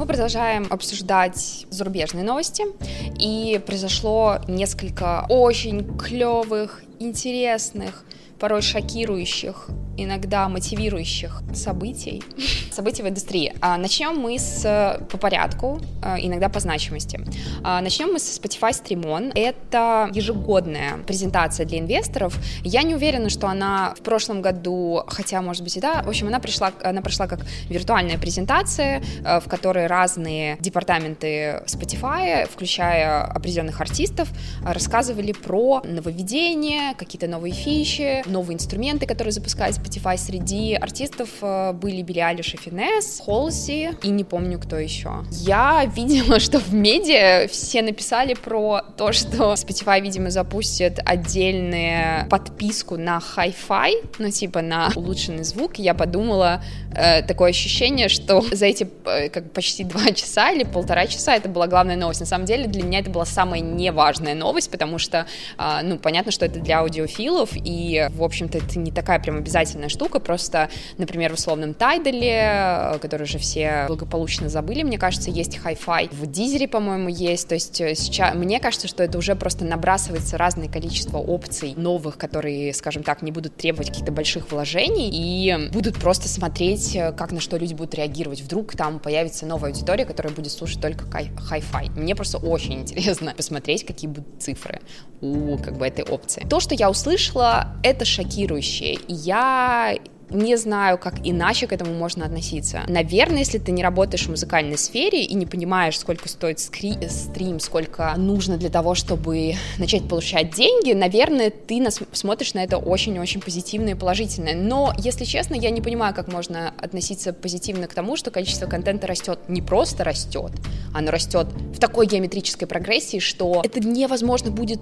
Мы продолжаем обсуждать зарубежные новости, и произошло несколько очень клевых, интересных, порой шокирующих иногда мотивирующих событий, событий в индустрии. А, начнем мы с по порядку, а, иногда по значимости. А, начнем мы с Spotify Stream On. Это ежегодная презентация для инвесторов. Я не уверена, что она в прошлом году, хотя, может быть, и да, в общем, она пришла, она прошла как виртуальная презентация, в которой разные департаменты Spotify, включая определенных артистов, рассказывали про нововведения, какие-то новые фичи, новые инструменты, которые запускают Spotify среди артистов э, были Билли Алиш и Финес, Холси и не помню кто еще. Я видела, что в медиа все написали про то, что Spotify, видимо, запустит отдельную подписку на Hi-Fi, ну типа на улучшенный звук. Я подумала, э, такое ощущение, что за эти э, как почти два часа или полтора часа это была главная новость. На самом деле для меня это была самая неважная новость, потому что, э, ну, понятно, что это для аудиофилов, и, в общем-то, это не такая прям обязательная штука, просто, например, в условном Тайдале, который уже все благополучно забыли, мне кажется, есть Hi-Fi, в Дизере, по-моему, есть, то есть э, сейчас, мне кажется, что это уже просто набрасывается разное количество опций новых, которые, скажем так, не будут требовать каких-то больших вложений и будут просто смотреть, э, как на что люди будут реагировать. Вдруг там появится новая аудитория, которая будет слушать только Hi-Fi. Мне просто очень интересно посмотреть, какие будут цифры у как бы этой опции. То, что я услышала, это шокирующее. Я не знаю, как иначе к этому можно относиться. Наверное, если ты не работаешь в музыкальной сфере и не понимаешь, сколько стоит скри- стрим, сколько нужно для того, чтобы начать получать деньги, наверное, ты нас- смотришь на это очень-очень позитивно и положительно. Но, если честно, я не понимаю, как можно относиться позитивно к тому, что количество контента растет. Не просто растет, оно растет в такой геометрической прогрессии, что это невозможно будет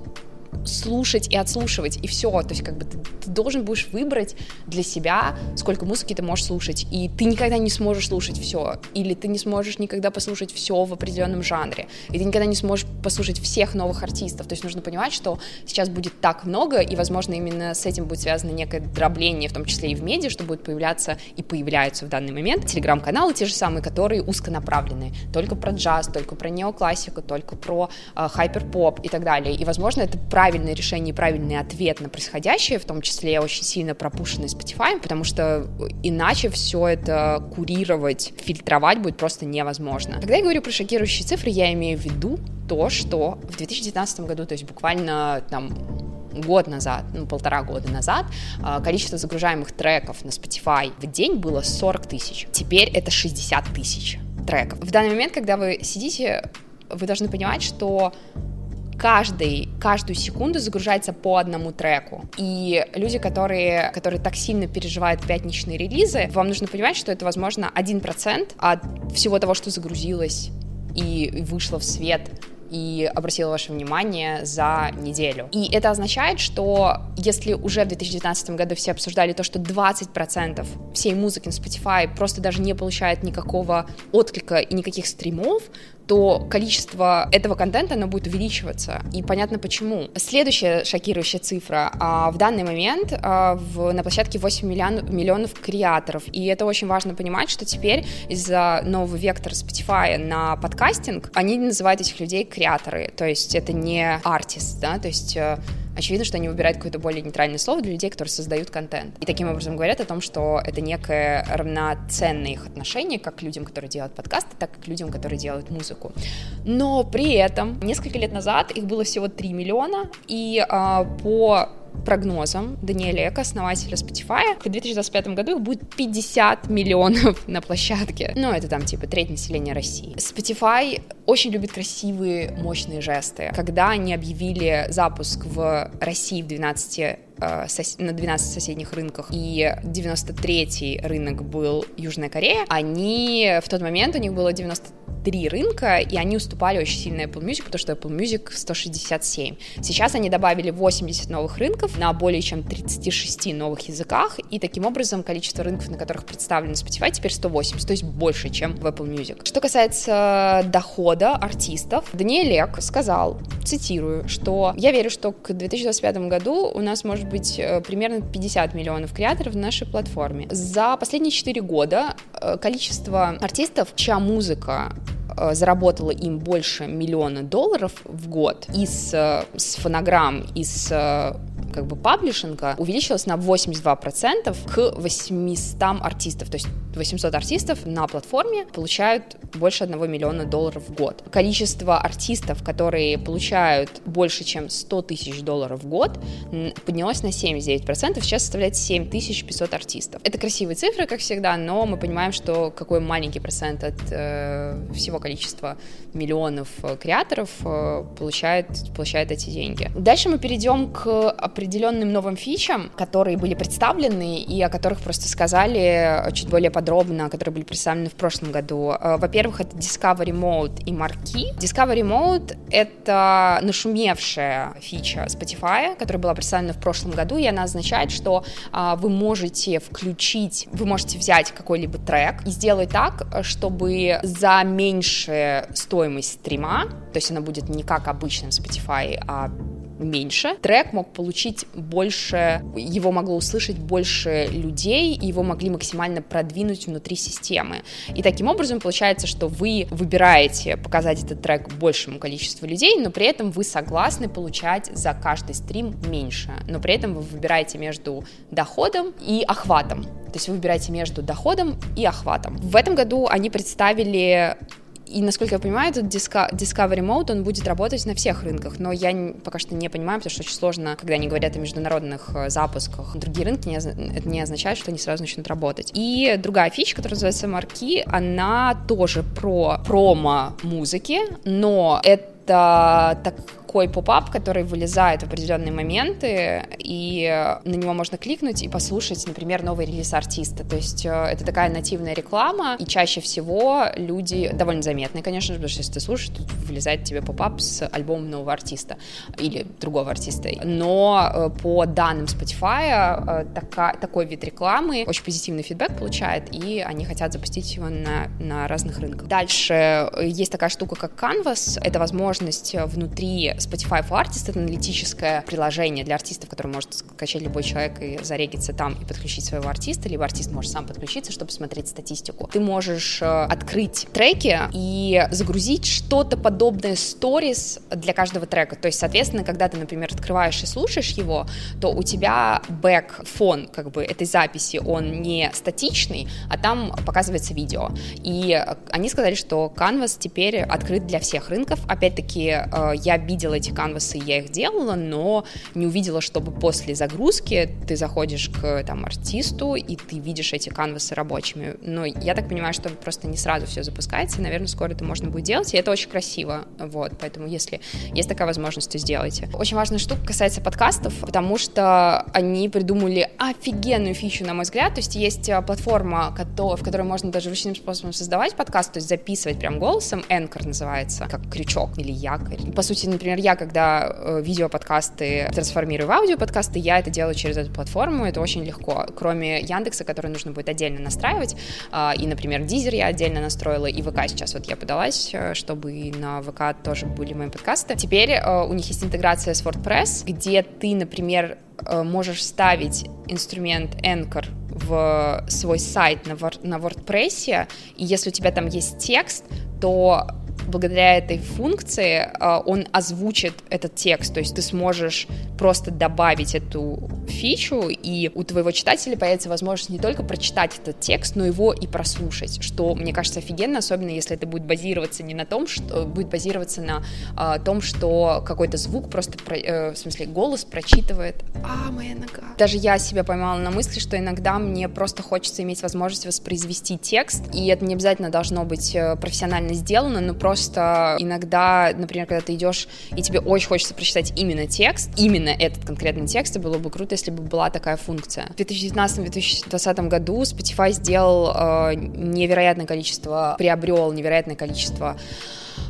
слушать и отслушивать, и все. То есть, как бы ты, ты должен будешь выбрать для себя, сколько музыки ты можешь слушать. И ты никогда не сможешь слушать все. Или ты не сможешь никогда послушать все в определенном жанре. И ты никогда не сможешь послушать всех новых артистов. То есть нужно понимать, что сейчас будет так много, и, возможно, именно с этим будет связано некое дробление, в том числе и в медиа, что будет появляться и появляются в данный момент телеграм-каналы те же самые, которые узконаправленные. Только про джаз, только про неоклассику, только про э, хайпер-поп и так далее. И, возможно, это правильное решение и правильный ответ на происходящее, в том числе очень сильно пропущенный Spotify, потому что иначе все это курировать, фильтровать будет просто невозможно. Когда я говорю про шокирующие цифры, я имею в виду то, что в 2019 году, то есть буквально там год назад, ну, полтора года назад, а, количество загружаемых треков на Spotify в день было 40 тысяч. Теперь это 60 тысяч треков. В данный момент, когда вы сидите, вы должны понимать, что каждый, каждую секунду загружается по одному треку. И люди, которые, которые так сильно переживают пятничные релизы, вам нужно понимать, что это, возможно, 1% от всего того, что загрузилось и вышло в свет и обратила ваше внимание за неделю. И это означает, что если уже в 2019 году все обсуждали то, что 20% всей музыки на Spotify просто даже не получает никакого отклика и никаких стримов, то количество этого контента, оно будет увеличиваться. И понятно почему. Следующая шокирующая цифра. А, в данный момент а, в, на площадке 8 миллион, миллионов креаторов. И это очень важно понимать, что теперь из-за нового вектора Spotify на подкастинг, они называют этих людей креаторы. То есть это не артист, да, то есть э, очевидно, что они выбирают какое-то более нейтральное слово для людей, которые создают контент. И таким образом говорят о том, что это некое равноценное их отношение как к людям, которые делают подкасты, так и к людям, которые делают музыку. Но при этом несколько лет назад их было всего 3 миллиона, и а, по прогнозам Даниэля Эка, основателя Spotify, в 2025 году их будет 50 миллионов на площадке. Ну, это там типа треть населения России. Spotify очень любит красивые, мощные жесты. Когда они объявили запуск в России в 12 э, на 12 соседних рынках, и 93-й рынок был Южная Корея, они в тот момент, у них было 90 три рынка, и они уступали очень сильно Apple Music, потому что Apple Music 167. Сейчас они добавили 80 новых рынков на более чем 36 новых языках, и таким образом количество рынков, на которых представлены Spotify, теперь 180, то есть больше, чем в Apple Music. Что касается дохода артистов, Даниэль Лек сказал, цитирую, что я верю, что к 2025 году у нас может быть э, примерно 50 миллионов креаторов на нашей платформе. За последние 4 года э, количество артистов, чья музыка э, заработала им больше миллиона долларов в год из с фонограмм, из как бы паблишинга увеличилась на 82% к 800 артистов. То есть 800 артистов на платформе получают больше 1 миллиона долларов в год. Количество артистов, которые получают больше, чем 100 тысяч долларов в год, поднялось на 79%, сейчас составляет 7500 артистов. Это красивые цифры, как всегда, но мы понимаем, что какой маленький процент от э, всего количества миллионов э, креаторов э, получает, получает эти деньги. Дальше мы перейдем к определенным новым фичам, которые были представлены и о которых просто сказали чуть более подробно, которые были представлены в прошлом году. Э, во-первых, это Discovery Mode и Marquee. Discovery Mode — это нашумевшая фича Spotify, которая была представлена в прошлом году, и она означает, что а, вы можете включить, вы можете взять какой-либо трек и сделать так, чтобы за меньшую стоимость стрима, то есть она будет не как обычно в Spotify, а меньше, трек мог получить больше, его могло услышать больше людей, и его могли максимально продвинуть внутри системы. И таким образом получается, что вы выбираете показать этот трек большему количеству людей, но при этом вы согласны получать за каждый стрим меньше, но при этом вы выбираете между доходом и охватом. То есть вы выбираете между доходом и охватом. В этом году они представили и, насколько я понимаю, этот Discovery Mode, он будет работать на всех рынках, но я пока что не понимаю, потому что очень сложно, когда они говорят о международных э, запусках. Другие рынки, не, это не означает, что они сразу начнут работать. И другая фича, которая называется Marquee, она тоже про промо музыки, но это так такой pop-up, который вылезает в определенные моменты, и на него можно кликнуть и послушать, например, новый релиз артиста. То есть э, это такая нативная реклама, и чаще всего люди довольно заметные, конечно же, потому что если ты слушаешь, тут вылезает тебе pop-up с альбомом нового артиста или другого артиста. Но э, по данным Spotify, э, такой вид рекламы очень позитивный фидбэк получает, и они хотят запустить его на, на разных рынках. Дальше есть такая штука, как Canvas. Это возможность внутри Spotify for Artists — это аналитическое приложение для артистов, которое может скачать любой человек и зарегиться там и подключить своего артиста, либо артист может сам подключиться, чтобы смотреть статистику. Ты можешь э, открыть треки и загрузить что-то подобное сторис для каждого трека. То есть, соответственно, когда ты, например, открываешь и слушаешь его, то у тебя бэк, фон как бы этой записи, он не статичный, а там показывается видео. И они сказали, что Canvas теперь открыт для всех рынков. Опять-таки, э, я видела видела эти канвасы, я их делала, но не увидела, чтобы после загрузки ты заходишь к там артисту, и ты видишь эти канвасы рабочими. Но я так понимаю, что просто не сразу все запускается, и, наверное, скоро это можно будет делать, и это очень красиво, вот, поэтому если есть такая возможность, то сделайте. Очень важная штука касается подкастов, потому что они придумали офигенную фичу, на мой взгляд, то есть есть а, платформа, в которой можно даже ручным способом создавать подкаст, то есть записывать прям голосом, Anchor называется, как крючок или якорь. По сути, например, например, я, когда э, видеоподкасты трансформирую в аудиоподкасты, я это делаю через эту платформу, это очень легко. Кроме Яндекса, который нужно будет отдельно настраивать, э, и, например, Дизер я отдельно настроила, и ВК сейчас вот я подалась, э, чтобы на ВК тоже были мои подкасты. Теперь э, у них есть интеграция с WordPress, где ты, например, можешь ставить инструмент Anchor в свой сайт на, на WordPress, и если у тебя там есть текст, то благодаря этой функции а, он озвучит этот текст, то есть ты сможешь просто добавить эту фичу, и у твоего читателя появится возможность не только прочитать этот текст, но его и прослушать, что, мне кажется, офигенно, особенно если это будет базироваться не на том, что будет базироваться на а, том, что какой-то звук просто, про, э, в смысле, голос прочитывает, а, моя нога. Даже я себя поймала на мысли, что иногда мне просто хочется иметь возможность воспроизвести текст, и это не обязательно должно быть э, профессионально сделано, но просто просто иногда, например, когда ты идешь, и тебе очень хочется прочитать именно текст, именно этот конкретный текст, и было бы круто, если бы была такая функция. В 2019-2020 году Spotify сделал э, невероятное количество, приобрел невероятное количество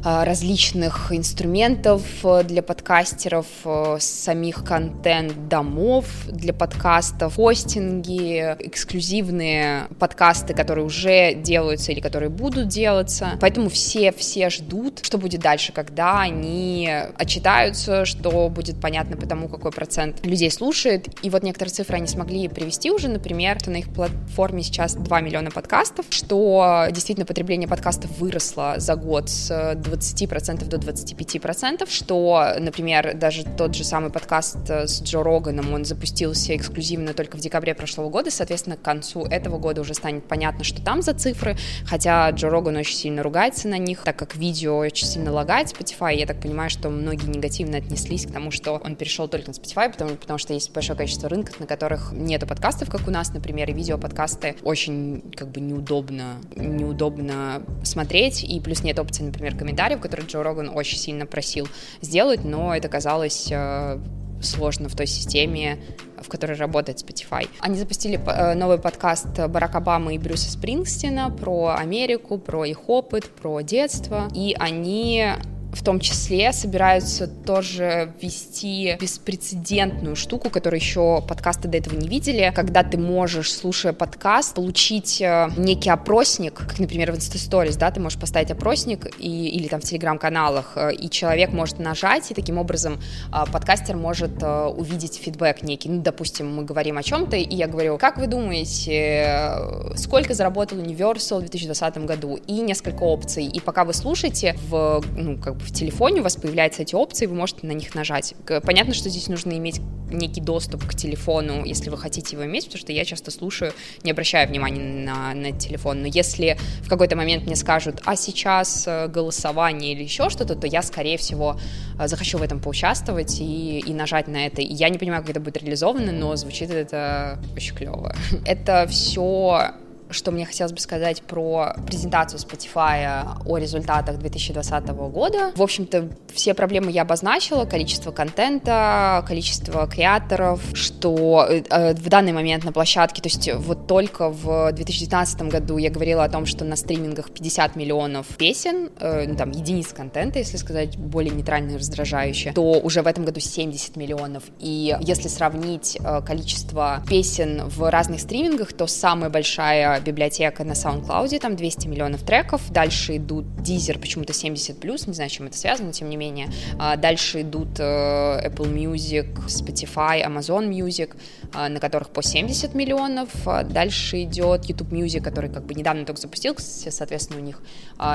различных инструментов э, для подкастеров, э, самих контент-домов для подкастов, хостинги, эксклюзивные подкасты, которые уже делаются или которые будут делаться. Поэтому все-все ждут, что будет дальше, когда они отчитаются, что будет понятно по тому, какой процент людей слушает. И вот некоторые цифры они смогли привести уже, например, что на их платформе сейчас 2 миллиона подкастов, что действительно потребление подкастов выросло за год с 20% до 25%, что, например, даже тот же самый подкаст э, с Джо Роганом, он запустился эксклюзивно только в декабре прошлого года, соответственно, к концу этого года уже станет понятно, что там за цифры, хотя Джо Роган очень сильно ругается на них, так как видео очень сильно лагает Spotify, я так понимаю, что многие негативно отнеслись к тому, что он перешел только на Spotify, потому, потому что есть большое количество рынков, на которых нету подкастов, как у нас, например, и видеоподкасты очень как бы неудобно, неудобно смотреть, и плюс нет опции, например, комментариев, которые Джо Роган очень сильно просил сделать, но это казалось э, сложно в той системе, в которой работает Spotify. Они запустили э, новый подкаст Барака Обамы и Брюса Спрингстина про Америку, про их опыт, про детство, и они в том числе собираются тоже ввести беспрецедентную штуку, которую еще подкасты до этого не видели, когда ты можешь, слушая подкаст, получить э, некий опросник, как, например, в Instastories, да, ты можешь поставить опросник и, или там в телеграм-каналах, э, и человек может нажать, и таким образом э, подкастер может увидеть фидбэк некий. Ну, допустим, мы говорим о чем-то, и я говорю, как вы думаете, сколько заработал Universal в 2020 году? И несколько опций. И пока вы слушаете в, ну, как в телефоне у вас появляются эти опции, вы можете на них нажать. Понятно, что здесь нужно иметь некий доступ к телефону, если вы хотите его иметь, потому что я часто слушаю, не обращая внимания на, на телефон. Но если в какой-то момент мне скажут, а сейчас э, голосование или еще что-то, то я, скорее всего, э, захочу в этом поучаствовать и, и нажать на это. Я не понимаю, как это будет реализовано, но звучит это очень клево. Это все что мне хотелось бы сказать про презентацию Spotify о результатах 2020 года. В общем-то, все проблемы я обозначила, количество контента, количество креаторов, что э, в данный момент на площадке, то есть вот только в 2019 году я говорила о том, что на стримингах 50 миллионов песен, э, ну, там, единиц контента, если сказать более нейтрально и раздражающе, то уже в этом году 70 миллионов. И если сравнить э, количество песен в разных стримингах, то самая большая библиотека на SoundCloud, там 200 миллионов треков, дальше идут Deezer, почему-то 70+, плюс, не знаю, чем это связано, тем не менее, а, дальше идут э, Apple Music, Spotify, Amazon Music, а, на которых по 70 миллионов, а дальше идет YouTube Music, который как бы недавно только запустился, соответственно, у них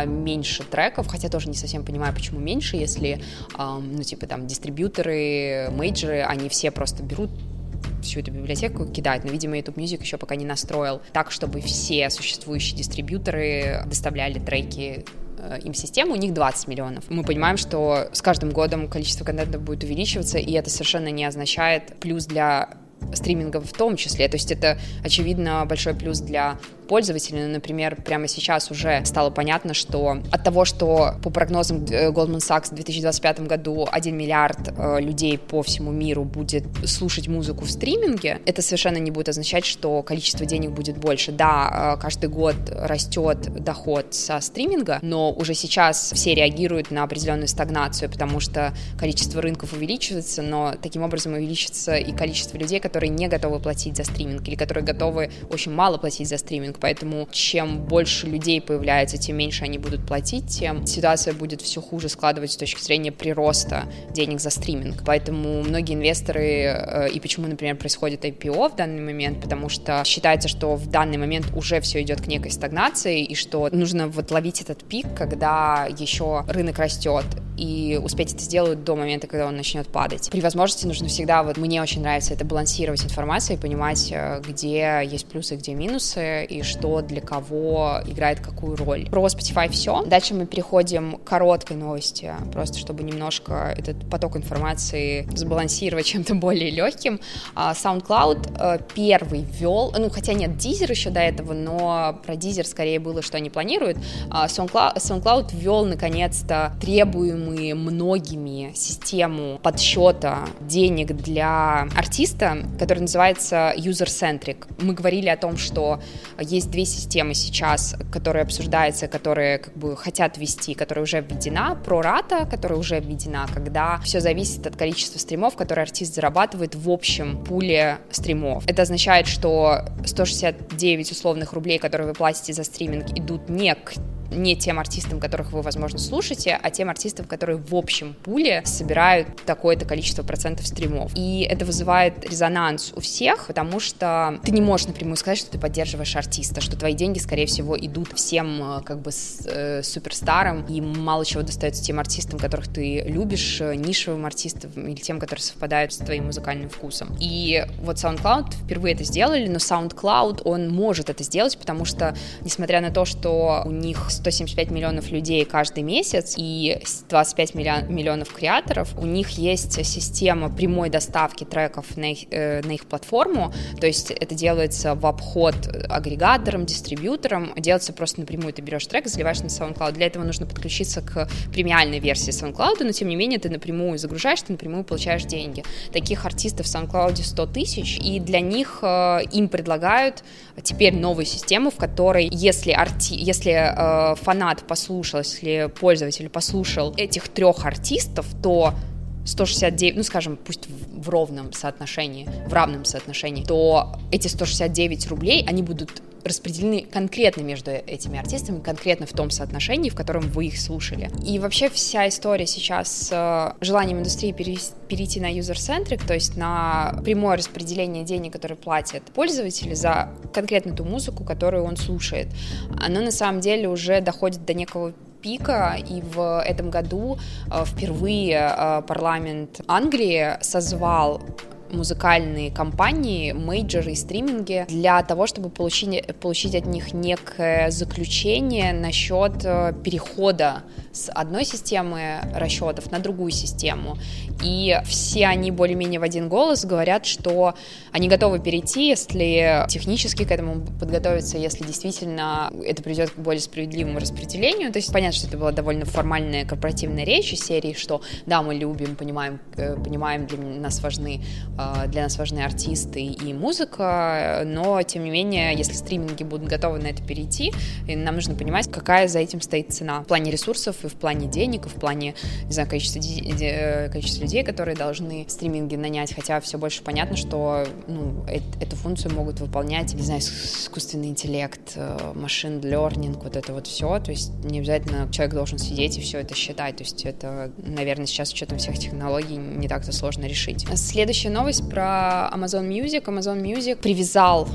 меньше треков, хотя тоже не совсем понимаю, почему меньше, если, ну, типа, там, дистрибьюторы, мейджеры, они все просто берут всю эту библиотеку кидать, но, видимо, YouTube Music еще пока не настроил так, чтобы все существующие дистрибьюторы доставляли треки э, им систему, у них 20 миллионов. Мы понимаем, что с каждым годом количество контента будет увеличиваться, и это совершенно не означает плюс для стриминга в том числе. То есть это, очевидно, большой плюс для пользователей. Ну, например, прямо сейчас уже стало понятно, что от того, что по прогнозам э, Goldman Sachs в 2025 году 1 миллиард э, людей по всему миру будет слушать музыку в стриминге, это совершенно не будет означать, что количество денег будет больше. Да, э, каждый год растет доход со стриминга, но уже сейчас все реагируют на определенную стагнацию, потому что количество рынков увеличивается, но таким образом увеличится и количество людей, которые не готовы платить за стриминг или которые готовы очень мало платить за стриминг поэтому чем больше людей появляется, тем меньше они будут платить, тем ситуация будет все хуже складываться с точки зрения прироста денег за стриминг. Поэтому многие инвесторы, э, и почему, например, происходит IPO в данный момент, потому что считается, что в данный момент уже все идет к некой стагнации, и что нужно вот ловить этот пик, когда еще рынок растет, и успеть это сделать до момента, когда он начнет падать. При возможности нужно всегда, вот мне очень нравится это балансировать информацию и понимать, э, где есть плюсы, где минусы, и что для кого играет какую роль. Про Spotify все. Дальше мы переходим к короткой новости, просто чтобы немножко этот поток информации сбалансировать чем-то более легким. А, SoundCloud э, первый ввел, ну хотя нет, Deezer еще до этого, но про Deezer скорее было, что они планируют. А, SoundCloud, SoundCloud ввел наконец-то требуемый мы многими систему подсчета денег для артиста, которая называется user-centric. Мы говорили о том, что есть две системы сейчас, которые обсуждаются, которые как бы хотят ввести, которая уже введена, прората, которая уже введена, когда все зависит от количества стримов, которые артист зарабатывает в общем пуле стримов. Это означает, что 169 условных рублей, которые вы платите за стриминг, идут не к не тем артистам, которых вы, возможно, слушаете, а тем артистам, которые в общем пуле собирают такое-то количество процентов стримов. И это вызывает резонанс у всех, потому что ты не можешь напрямую сказать, что ты поддерживаешь артиста, что твои деньги, скорее всего, идут всем э, как бы с, э, суперстарам, и мало чего достается тем артистам, которых ты любишь, э, нишевым артистам или тем, которые совпадают с твоим музыкальным вкусом. И вот SoundCloud впервые это сделали, но SoundCloud, он может это сделать, потому что, несмотря на то, что у них 175 миллионов людей каждый месяц и 25 миллионов креаторов, у них есть система прямой доставки треков на их, э, на их платформу, то есть это делается в обход агрегаторам, дистрибьюторам, делается просто напрямую, ты берешь трек, заливаешь на SoundCloud, для этого нужно подключиться к премиальной версии SoundCloud, но тем не менее ты напрямую загружаешь, ты напрямую получаешь деньги. Таких артистов в SoundCloud 100 тысяч, и для них э, им предлагают теперь новую систему, в которой если, арти... если э, фанат послушал, если пользователь послушал этих трех артистов, то 169, ну, скажем, пусть в ровном соотношении, в равном соотношении, то эти 169 рублей, они будут распределены конкретно между этими артистами, конкретно в том соотношении, в котором вы их слушали. И вообще вся история сейчас с э, желанием индустрии перейти на user-centric, то есть на прямое распределение денег, которые платят пользователи за конкретно ту музыку, которую он слушает, оно на самом деле уже доходит до некого пика, и в этом году э, впервые э, парламент Англии созвал музыкальные компании, мейджоры и стриминги для того, чтобы получить, получить от них некое заключение насчет э, перехода с одной системы расчетов на другую систему. И все они более-менее в один голос говорят, что они готовы перейти, если технически к этому подготовиться, если действительно это приведет к более справедливому распределению. То есть понятно, что это была довольно формальная корпоративная речь из серии, что да, мы любим, понимаем, э, понимаем, для нас важны э, для нас важны артисты и музыка, но тем не менее, если стриминги будут готовы на это перейти, нам нужно понимать, какая за этим стоит цена. В плане ресурсов и в плане денег, и в плане, не знаю, количества, количества людей, которые должны стриминги нанять, хотя все больше понятно, что ну, э эту функцию могут выполнять, не знаю, искусственный интеллект, э, машин learning, вот это вот все, то есть не обязательно человек должен сидеть и все это считать, то есть это, наверное, сейчас с учетом всех технологий не так-то сложно решить. Следующая новость про Amazon Music. Amazon Music привязал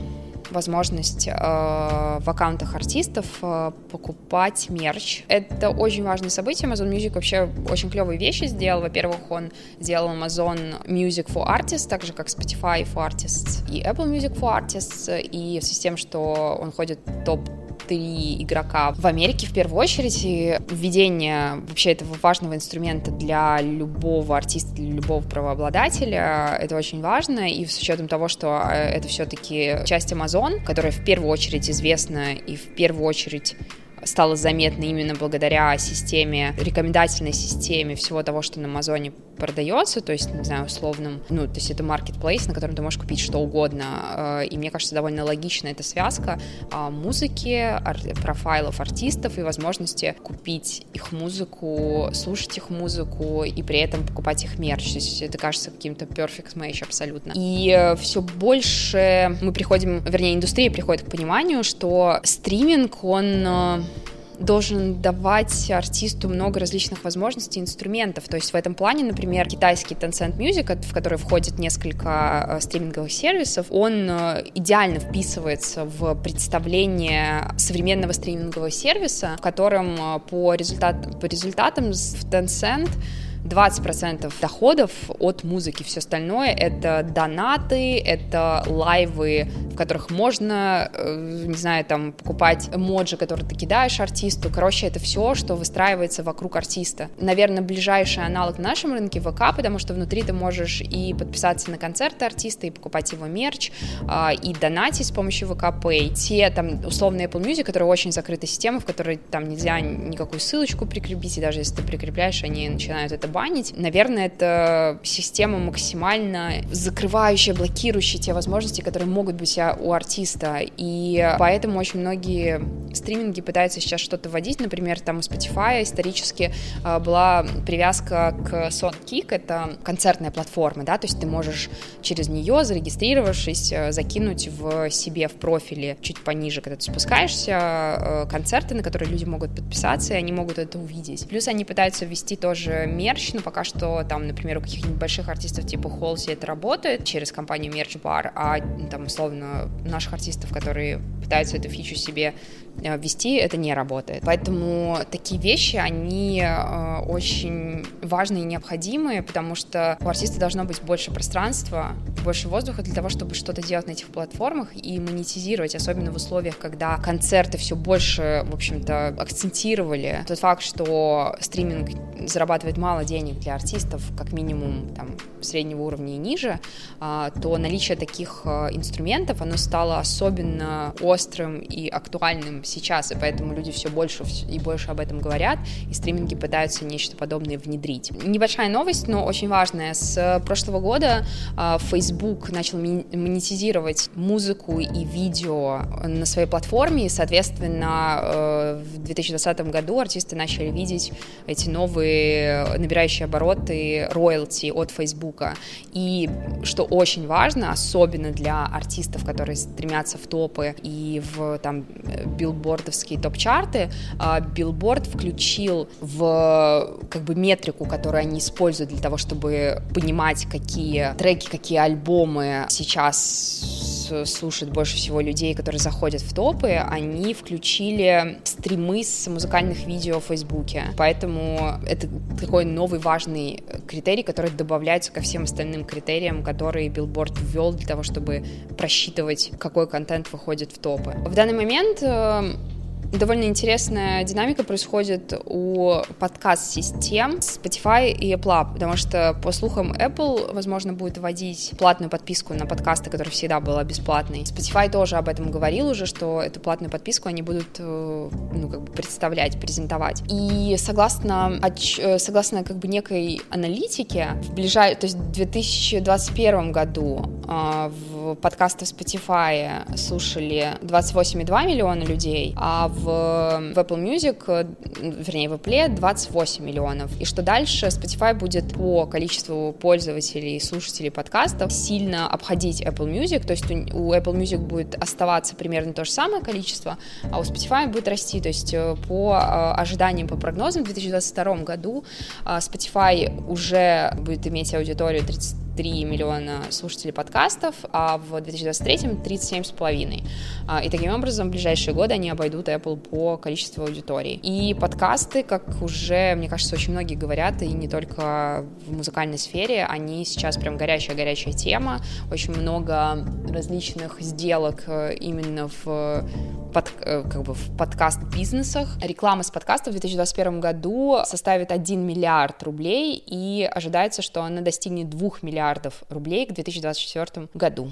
возможность э, в аккаунтах артистов э, покупать мерч. Это очень важное событие. Amazon Music вообще очень клевые вещи сделал. Во-первых, он сделал Amazon Music for Artists, так же как Spotify for Artists и Apple Music for Artists. И в с тем, что он ходит топ три игрока в Америке в первую очередь. Введение вообще этого важного инструмента для любого артиста, для любого правообладателя, это очень важно. И с учетом того, что э, это все-таки часть Amazon, которая в первую очередь известна и в первую очередь стало заметно именно благодаря системе, рекомендательной системе всего того, что на Амазоне продается, то есть, не знаю, условным, ну, то есть это marketplace, на котором ты можешь купить что угодно, э, и мне кажется, довольно логична эта связка а, музыки, профайлов артистов и возможности купить их музыку, слушать их музыку и при этом покупать их мерч, то есть это кажется каким-то perfect match абсолютно. И э, все больше мы приходим, вернее, индустрия приходит к пониманию, что стриминг, он э, должен давать артисту много различных возможностей, инструментов. То есть в этом плане, например, китайский Tencent Music, в который входит несколько э, стриминговых сервисов, он э, идеально вписывается в представление современного стримингового сервиса, в котором э, по, результат, по результатам в Tencent 20% доходов от музыки, все остальное это донаты, это лайвы, в которых можно, э, не знаю, там покупать эмоджи, которые ты кидаешь артисту, короче, это все, что выстраивается вокруг артиста. Наверное, ближайший аналог на нашем рынке ВК, потому что внутри ты можешь и подписаться на концерты артиста, и покупать его мерч, а, и донатить с помощью ВК Pay. Те там условные Apple Music, которые очень закрытая система, в которой там нельзя никакую ссылочку прикрепить, и даже если ты прикрепляешь, они начинают это банить. Наверное, это система максимально закрывающая, блокирующая те возможности, которые могут быть у артиста. И поэтому очень многие стриминги пытаются сейчас что-то вводить. Например, там у Spotify исторически а, была привязка к SoundKick, это концертная платформа, да, то есть ты можешь через нее, зарегистрировавшись, э, закинуть в себе в профиле чуть пониже, когда ты спускаешься, э, концерты, на которые люди могут подписаться, и они могут это увидеть. Плюс они пытаются ввести тоже мерч, но пока что там, например, у каких-нибудь больших артистов типа Холси это работает через компанию Merch Bar, а там, условно, наших артистов, которые пытаются эту фичу себе Э, вести, это не работает. Поэтому такие вещи, они э, очень важные и необходимые, потому что у артиста должно быть больше пространства, больше воздуха для того, чтобы что-то делать на этих платформах и монетизировать, особенно в условиях, когда концерты все больше, в общем-то, акцентировали тот факт, что стриминг зарабатывает мало денег для артистов, как минимум там среднего уровня и ниже, а, то наличие таких э, инструментов, оно стало особенно острым и актуальным сейчас, и поэтому люди все больше и больше об этом говорят, и стриминги пытаются нечто подобное внедрить. Небольшая новость, но очень важная. С прошлого года а, Facebook начал монетизировать музыку и видео на своей платформе, и, соответственно, э, в 2020 году артисты начали видеть эти новые набирающие обороты роялти от Facebook. И что очень важно, особенно для артистов, которые стремятся в топы и в там Billboard Billboard овские топ-чарты, билборд включил в как бы метрику, которую они используют для того, чтобы понимать, какие треки, какие альбомы сейчас слушают больше всего людей, которые заходят в топы, они включили стримы с музыкальных видео в Фейсбуке. Поэтому это такой новый важный критерий, который добавляется ко всем остальным критериям, которые Билборд ввел для того, чтобы просчитывать, какой контент выходит в топы. В данный момент э, довольно интересная динамика происходит у подкаст-систем Spotify и Apple, потому что, по слухам, Apple, возможно, будет вводить платную подписку на подкасты, которая всегда была бесплатной. Spotify тоже об этом говорил уже, что эту платную подписку они будут, э, ну, как бы представлять, презентовать. И согласно, э, согласно как бы некой аналитике, в ближай... то есть в 2021 году э, в подкасты в Spotify слушали 28,2 миллиона людей, а в в, в Apple Music, э, вернее, в Apple 28 миллионов. И что дальше Spotify будет по количеству пользователей и слушателей подкастов сильно обходить Apple Music, то есть у Apple Music будет оставаться примерно то же самое количество, а у Spotify будет расти. То есть э, по э, ожиданиям, по прогнозам в 2022 году Spotify уже будет иметь аудиторию 30 3 миллиона слушателей подкастов, а в 2023 37,5. А, и таким образом в ближайшие годы они обойдут Apple по количеству аудитории. И подкасты, как уже, мне кажется, очень многие говорят, и не только в музыкальной сфере, они сейчас прям горячая-горячая тема. Очень много различных сделок э, именно в, под, э, как бы в подкаст-бизнесах. Реклама с подкаста в 2021 году составит 1 миллиард рублей, и ожидается, что она достигнет 2 миллиардов рублей к 2024 году.